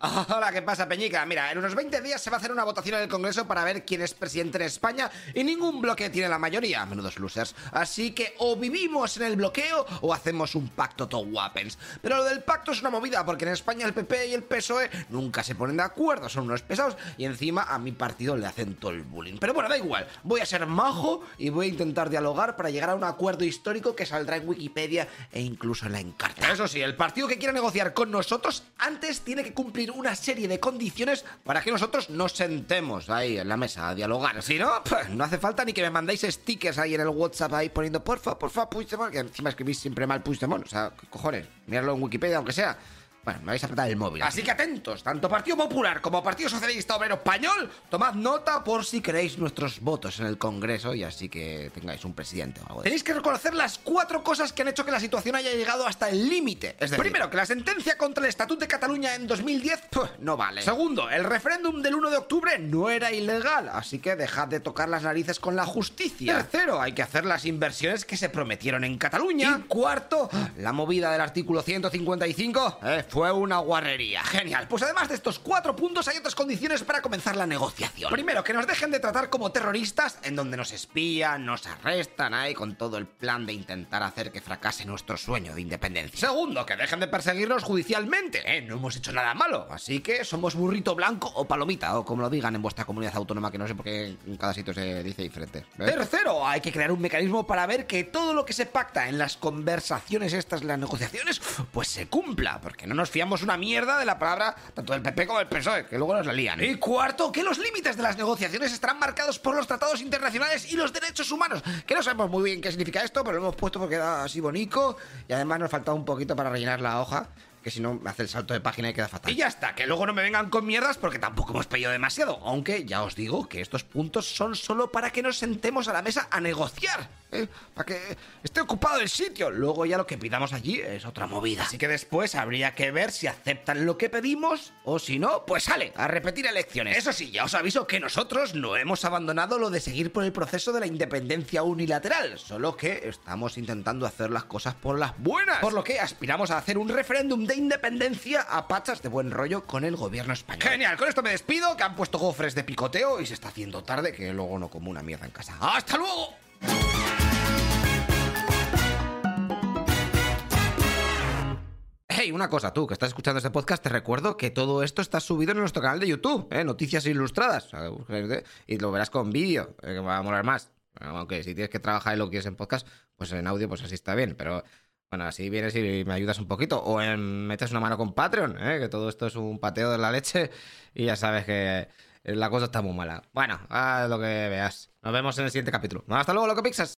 Hola, ¿qué pasa, Peñica? Mira, en unos 20 días se va a hacer una votación en el Congreso para ver quién es presidente en España y ningún bloque tiene la mayoría, menudos losers. Así que o vivimos en el bloqueo o hacemos un pacto to weapons. Pero lo del pacto es una movida porque en España el PP y el PSOE nunca se ponen de acuerdo, son unos pesados y encima a mi partido le hacen todo el bullying. Pero bueno, da igual, voy a ser majo y voy a intentar dialogar para llegar a un acuerdo histórico que saldrá en Wikipedia e incluso en la Encarta. Eso sí, el partido que quiera negociar con nosotros antes tiene que cumplir una serie de condiciones para que nosotros nos sentemos ahí en la mesa a dialogar. Si no, pues, no hace falta ni que me mandéis stickers ahí en el WhatsApp ahí poniendo porfa, porfa, Puigdemont, que encima escribís siempre mal Puigdemont. O sea, ¿qué cojones, mirarlo en Wikipedia aunque sea. Bueno, me vais a apretar el móvil. Así que atentos, tanto Partido Popular como Partido Socialista Obrero Español, tomad nota por si queréis nuestros votos en el Congreso y así que tengáis un presidente o algo de Tenéis que reconocer las cuatro cosas que han hecho que la situación haya llegado hasta el límite. Es decir, primero, que la sentencia contra el Estatuto de Cataluña en 2010 puf, no vale. Segundo, el referéndum del 1 de octubre no era ilegal, así que dejad de tocar las narices con la justicia. Tercero, hay que hacer las inversiones que se prometieron en Cataluña. Y cuarto, la movida del artículo 155 eh, fue una guarrería. Genial. Pues además de estos cuatro puntos hay otras condiciones para comenzar la negociación. Primero, que nos dejen de tratar como terroristas, en donde nos espían, nos arrestan ahí con todo el plan de intentar hacer que fracase nuestro sueño de independencia. Segundo, que dejen de perseguirnos judicialmente. ¿eh? No hemos hecho nada malo. Así que somos burrito blanco o palomita, o como lo digan en vuestra comunidad autónoma, que no sé por qué en cada sitio se dice diferente. Tercero, hay que crear un mecanismo para ver que todo lo que se pacta en las conversaciones estas, las negociaciones, pues se cumpla, porque no nos fiamos una mierda de la palabra tanto del PP como del PSOE, que luego nos la lían. Y cuarto, que los límites de las negociaciones estarán marcados por los tratados internacionales y los derechos humanos, que no sabemos muy bien qué significa esto, pero lo hemos puesto porque da así bonito y además nos falta un poquito para rellenar la hoja que si no me hace el salto de página y queda fatal. Y ya está, que luego no me vengan con mierdas porque tampoco hemos pedido demasiado. Aunque ya os digo que estos puntos son solo para que nos sentemos a la mesa a negociar. ¿eh? Para que esté ocupado el sitio. Luego ya lo que pidamos allí es otra movida. Así que después habría que ver si aceptan lo que pedimos o si no, pues sale, a repetir elecciones. Eso sí, ya os aviso que nosotros no hemos abandonado lo de seguir por el proceso de la independencia unilateral. Solo que estamos intentando hacer las cosas por las buenas. Por lo que aspiramos a hacer un referéndum de independencia a pachas de buen rollo con el gobierno español. Genial, con esto me despido, que han puesto gofres de picoteo y se está haciendo tarde, que luego no como una mierda en casa. ¡Hasta luego! Hey, una cosa, tú que estás escuchando este podcast, te recuerdo que todo esto está subido en nuestro canal de YouTube, ¿eh? Noticias Ilustradas. Y lo verás con vídeo, eh, que va a molar más. Aunque si tienes que trabajar y lo quieres en podcast, pues en audio, pues así está bien. Pero bueno, así vienes y me ayudas un poquito. O en, metes una mano con Patreon, ¿eh? que todo esto es un pateo de la leche y ya sabes que la cosa está muy mala. Bueno, haz lo que veas. Nos vemos en el siguiente capítulo. Hasta luego, loco Pixas.